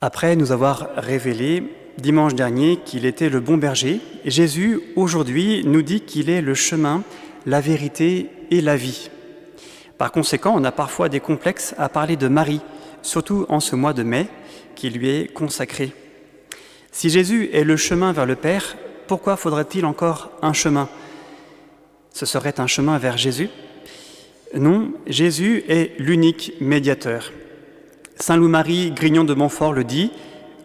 Après nous avoir révélé dimanche dernier qu'il était le bon berger, Jésus aujourd'hui nous dit qu'il est le chemin, la vérité et la vie. Par conséquent, on a parfois des complexes à parler de Marie, surtout en ce mois de mai qui lui est consacré. Si Jésus est le chemin vers le Père, pourquoi faudrait-il encore un chemin? Ce serait un chemin vers Jésus? Non, Jésus est l'unique médiateur. Saint Louis-Marie Grignon de Montfort le dit,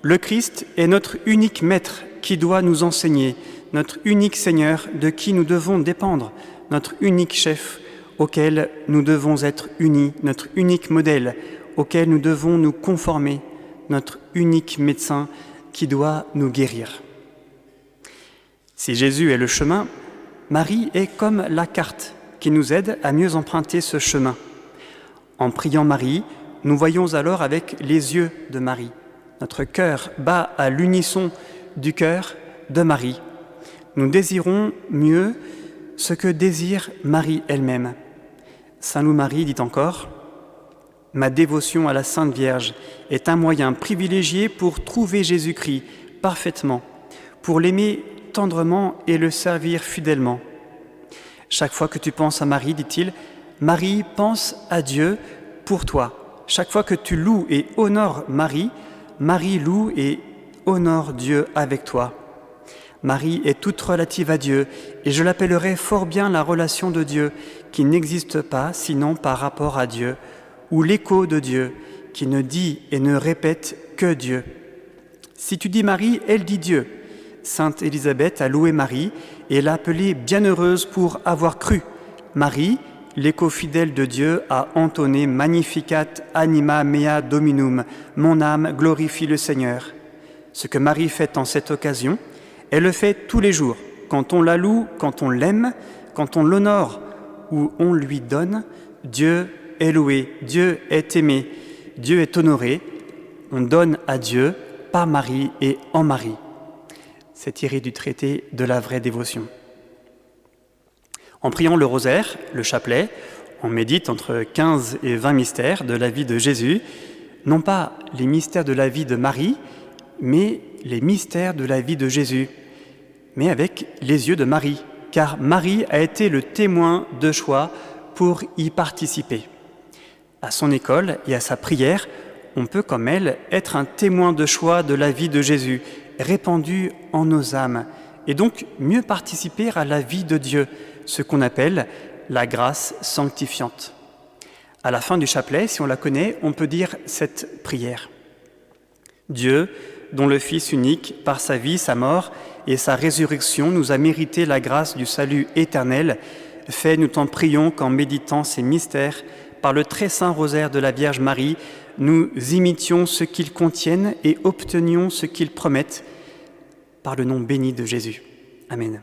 le Christ est notre unique maître qui doit nous enseigner, notre unique Seigneur de qui nous devons dépendre, notre unique chef auquel nous devons être unis, notre unique modèle auquel nous devons nous conformer, notre unique médecin qui doit nous guérir. Si Jésus est le chemin, Marie est comme la carte qui nous aide à mieux emprunter ce chemin. En priant Marie, nous voyons alors avec les yeux de Marie. Notre cœur bat à l'unisson du cœur de Marie. Nous désirons mieux ce que désire Marie elle-même. Saint Loup-Marie dit encore Ma dévotion à la Sainte Vierge est un moyen privilégié pour trouver Jésus-Christ parfaitement, pour l'aimer tendrement et le servir fidèlement. Chaque fois que tu penses à Marie, dit-il, Marie pense à Dieu pour toi. Chaque fois que tu loues et honores Marie, Marie loue et honore Dieu avec toi. Marie est toute relative à Dieu, et je l'appellerai fort bien la relation de Dieu, qui n'existe pas sinon par rapport à Dieu, ou l'écho de Dieu, qui ne dit et ne répète que Dieu. Si tu dis Marie, elle dit Dieu. Sainte Élisabeth a loué Marie et l'a appelée bienheureuse pour avoir cru. Marie, l'écho fidèle de Dieu a entonné Magnificat anima mea dominum, mon âme glorifie le Seigneur. Ce que Marie fait en cette occasion, elle le fait tous les jours, quand on la loue, quand on l'aime, quand on l'honore ou on lui donne, Dieu est loué, Dieu est aimé, Dieu est honoré, on donne à Dieu par Marie et en Marie. C'est tiré du traité de la vraie dévotion. En priant le rosaire, le chapelet, on médite entre 15 et 20 mystères de la vie de Jésus, non pas les mystères de la vie de Marie, mais les mystères de la vie de Jésus, mais avec les yeux de Marie, car Marie a été le témoin de choix pour y participer. À son école et à sa prière, on peut, comme elle, être un témoin de choix de la vie de Jésus, répandu en nos âmes, et donc mieux participer à la vie de Dieu, ce qu'on appelle la grâce sanctifiante. À la fin du chapelet, si on la connaît, on peut dire cette prière. Dieu, dont le Fils unique, par sa vie, sa mort et sa résurrection, nous a mérité la grâce du salut éternel, fait, nous t'en prions qu'en méditant ces mystères, par le très saint rosaire de la Vierge Marie, nous imitions ce qu'ils contiennent et obtenions ce qu'ils promettent, par le nom béni de Jésus. Amen.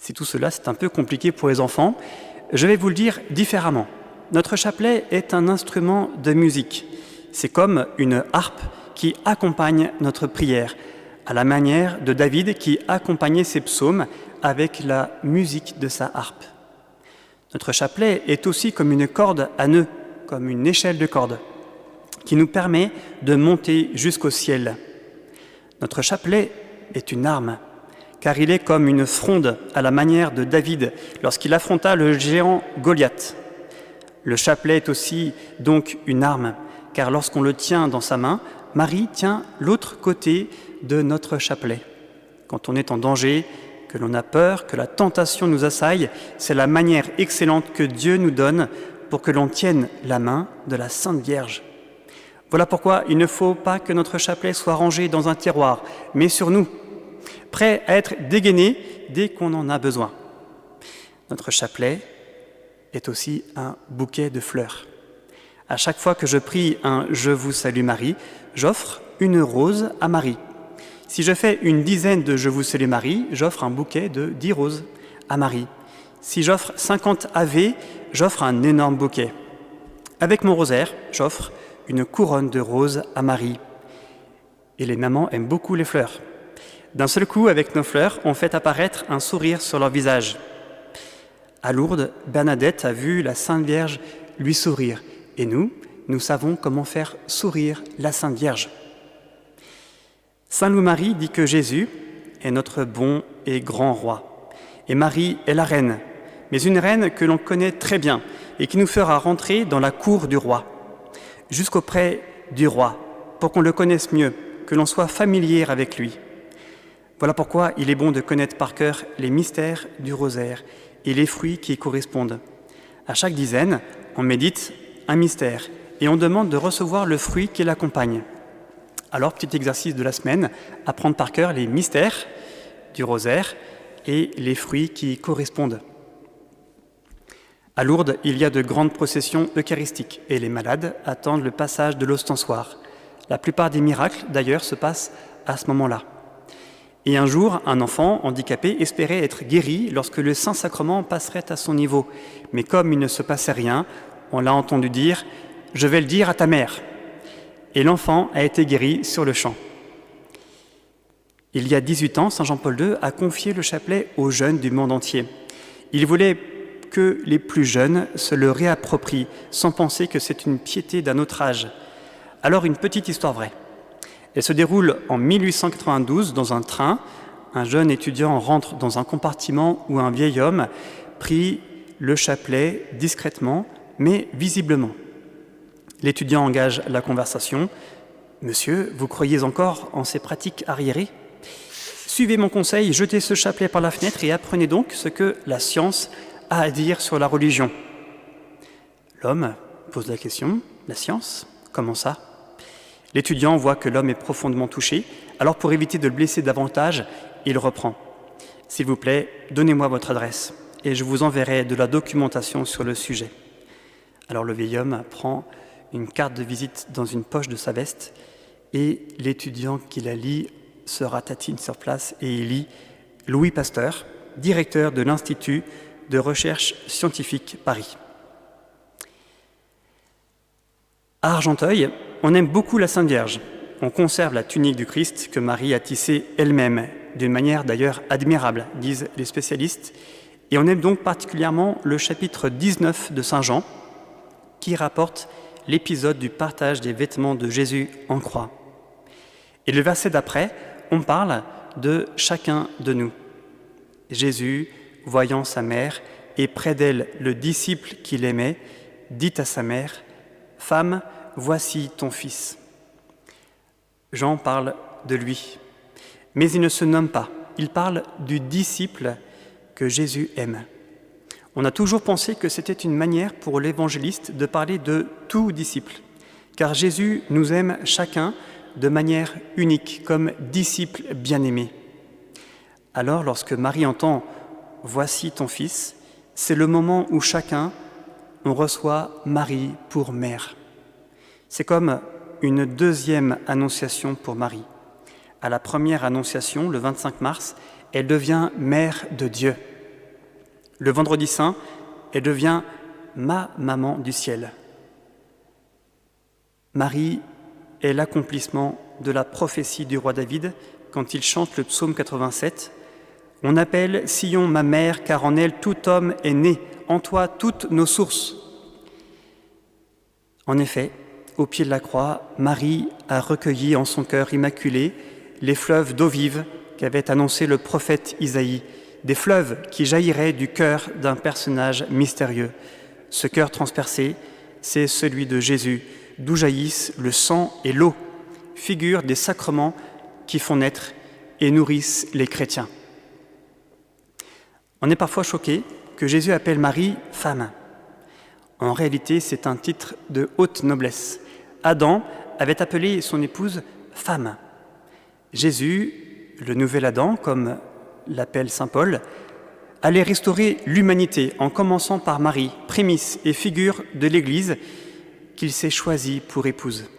Si tout cela c'est un peu compliqué pour les enfants, je vais vous le dire différemment. Notre chapelet est un instrument de musique. C'est comme une harpe qui accompagne notre prière, à la manière de David qui accompagnait ses psaumes avec la musique de sa harpe. Notre chapelet est aussi comme une corde à nœuds, comme une échelle de corde, qui nous permet de monter jusqu'au ciel. Notre chapelet est une arme car il est comme une fronde à la manière de David lorsqu'il affronta le géant Goliath. Le chapelet est aussi donc une arme, car lorsqu'on le tient dans sa main, Marie tient l'autre côté de notre chapelet. Quand on est en danger, que l'on a peur, que la tentation nous assaille, c'est la manière excellente que Dieu nous donne pour que l'on tienne la main de la Sainte Vierge. Voilà pourquoi il ne faut pas que notre chapelet soit rangé dans un tiroir, mais sur nous, prêt à être dégainé dès qu'on en a besoin. Notre chapelet est aussi un bouquet de fleurs. À chaque fois que je prie un Je vous salue Marie, j'offre une rose à Marie. Si je fais une dizaine de Je vous salue Marie, j'offre un bouquet de dix roses à Marie. Si j'offre 50 Ave, j'offre un énorme bouquet. Avec mon rosaire, j'offre une couronne de roses à Marie. Et les mamans aiment beaucoup les fleurs. D'un seul coup, avec nos fleurs, on fait apparaître un sourire sur leur visage. À Lourdes, Bernadette a vu la Sainte Vierge lui sourire. Et nous, nous savons comment faire sourire la Sainte Vierge. Saint Louis-Marie dit que Jésus est notre bon et grand roi, et Marie est la reine, mais une reine que l'on connaît très bien et qui nous fera rentrer dans la cour du roi, jusqu'auprès du roi, pour qu'on le connaisse mieux, que l'on soit familier avec lui. Voilà pourquoi il est bon de connaître par cœur les mystères du rosaire et les fruits qui y correspondent. À chaque dizaine, on médite un mystère et on demande de recevoir le fruit qui l'accompagne. Alors, petit exercice de la semaine, apprendre par cœur les mystères du rosaire et les fruits qui y correspondent. À Lourdes, il y a de grandes processions eucharistiques et les malades attendent le passage de l'ostensoir. La plupart des miracles, d'ailleurs, se passent à ce moment-là. Et un jour, un enfant handicapé espérait être guéri lorsque le Saint-Sacrement passerait à son niveau. Mais comme il ne se passait rien, on l'a entendu dire Je vais le dire à ta mère. Et l'enfant a été guéri sur le champ. Il y a 18 ans, Saint Jean-Paul II a confié le chapelet aux jeunes du monde entier. Il voulait que les plus jeunes se le réapproprient sans penser que c'est une piété d'un autre âge. Alors une petite histoire vraie. Elle se déroule en 1892 dans un train. Un jeune étudiant rentre dans un compartiment où un vieil homme prit le chapelet discrètement, mais visiblement. L'étudiant engage la conversation. Monsieur, vous croyez encore en ces pratiques arriérées Suivez mon conseil, jetez ce chapelet par la fenêtre et apprenez donc ce que la science a à dire sur la religion. L'homme pose la question, la science Comment ça? L'étudiant voit que l'homme est profondément touché, alors pour éviter de le blesser davantage, il reprend. S'il vous plaît, donnez-moi votre adresse et je vous enverrai de la documentation sur le sujet. Alors le vieil homme prend une carte de visite dans une poche de sa veste et l'étudiant qui la lit se ratatine sur place et il lit Louis Pasteur, directeur de l'Institut de recherche scientifique Paris. À Argenteuil, on aime beaucoup la Sainte Vierge. On conserve la tunique du Christ que Marie a tissée elle-même, d'une manière d'ailleurs admirable, disent les spécialistes. Et on aime donc particulièrement le chapitre 19 de Saint Jean, qui rapporte l'épisode du partage des vêtements de Jésus en croix. Et le verset d'après, on parle de chacun de nous. Jésus, voyant sa mère et près d'elle le disciple qu'il aimait, dit à sa mère, Femme, voici ton fils. Jean parle de lui, mais il ne se nomme pas, il parle du disciple que Jésus aime. On a toujours pensé que c'était une manière pour l'évangéliste de parler de tout disciple, car Jésus nous aime chacun de manière unique, comme disciple bien-aimé. Alors, lorsque Marie entend Voici ton fils, c'est le moment où chacun on reçoit Marie pour mère. C'est comme une deuxième annonciation pour Marie. À la première annonciation, le 25 mars, elle devient mère de Dieu. Le vendredi saint, elle devient ma maman du ciel. Marie est l'accomplissement de la prophétie du roi David quand il chante le psaume 87. On appelle Sion ma mère, car en elle tout homme est né en toi toutes nos sources. En effet, au pied de la croix, Marie a recueilli en son cœur immaculé les fleuves d'eau vive qu'avait annoncé le prophète Isaïe, des fleuves qui jailliraient du cœur d'un personnage mystérieux. Ce cœur transpercé, c'est celui de Jésus, d'où jaillissent le sang et l'eau, figure des sacrements qui font naître et nourrissent les chrétiens. On est parfois choqué que Jésus appelle Marie femme. En réalité, c'est un titre de haute noblesse. Adam avait appelé son épouse femme. Jésus, le nouvel Adam, comme l'appelle Saint Paul, allait restaurer l'humanité en commençant par Marie, prémisse et figure de l'Église qu'il s'est choisie pour épouse.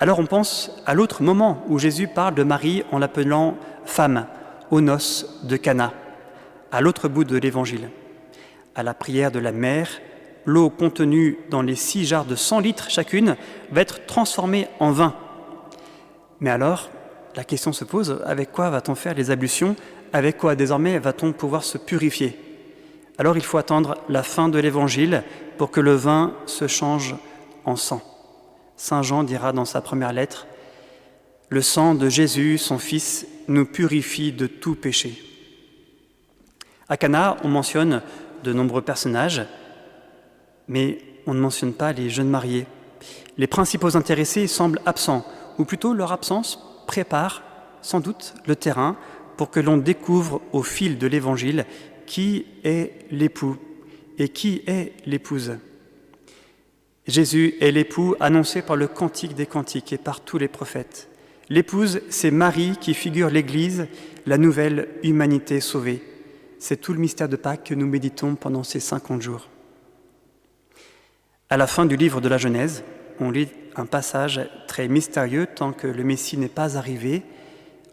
Alors on pense à l'autre moment où Jésus parle de Marie en l'appelant femme aux noces de Cana à l'autre bout de l'Évangile. À la prière de la mère, l'eau contenue dans les six jarres de 100 litres chacune va être transformée en vin. Mais alors, la question se pose, avec quoi va-t-on faire les ablutions? Avec quoi désormais va-t-on pouvoir se purifier? Alors il faut attendre la fin de l'Évangile pour que le vin se change en sang. Saint Jean dira dans sa première lettre, Le sang de Jésus, son Fils, nous purifie de tout péché. À Cana, on mentionne de nombreux personnages, mais on ne mentionne pas les jeunes mariés. Les principaux intéressés semblent absents, ou plutôt leur absence prépare sans doute le terrain pour que l'on découvre au fil de l'Évangile qui est l'époux et qui est l'épouse. Jésus est l'époux annoncé par le Cantique des Cantiques et par tous les prophètes. L'épouse, c'est Marie qui figure l'Église, la nouvelle humanité sauvée. C'est tout le mystère de Pâques que nous méditons pendant ces 50 jours. À la fin du livre de la Genèse, on lit un passage très mystérieux tant que le Messie n'est pas arrivé.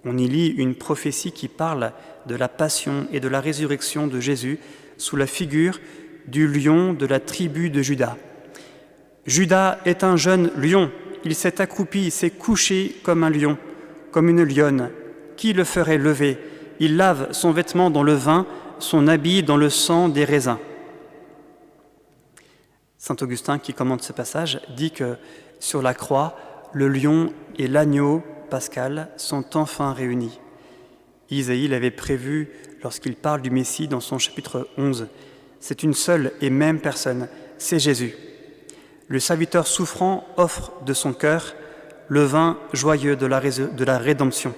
On y lit une prophétie qui parle de la passion et de la résurrection de Jésus sous la figure du lion de la tribu de Judas. Judas est un jeune lion, il s'est accroupi, il s'est couché comme un lion, comme une lionne. Qui le ferait lever? Il lave son vêtement dans le vin, son habit dans le sang des raisins. Saint Augustin, qui commente ce passage, dit que sur la croix, le lion et l'agneau pascal sont enfin réunis. Isaïe l'avait prévu lorsqu'il parle du Messie dans son chapitre 11. C'est une seule et même personne, c'est Jésus. Le serviteur souffrant offre de son cœur le vin joyeux de la, de la rédemption.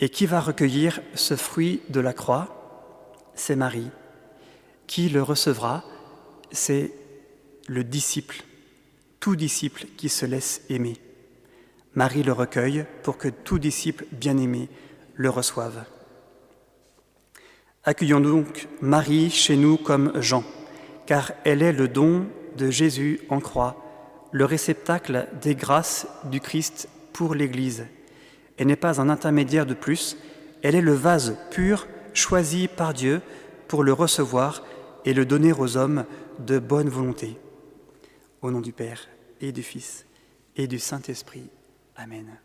Et qui va recueillir ce fruit de la croix? C'est Marie. Qui le recevra c'est le disciple, tout disciple qui se laisse aimer. Marie le recueille pour que tout disciple bien-aimé le reçoive. Accueillons donc Marie chez nous comme Jean, car elle est le don de Jésus en croix, le réceptacle des grâces du Christ pour l'Église. Elle n'est pas un intermédiaire de plus, elle est le vase pur choisi par Dieu pour le recevoir et le donner aux hommes de bonne volonté. Au nom du Père et du Fils et du Saint-Esprit. Amen.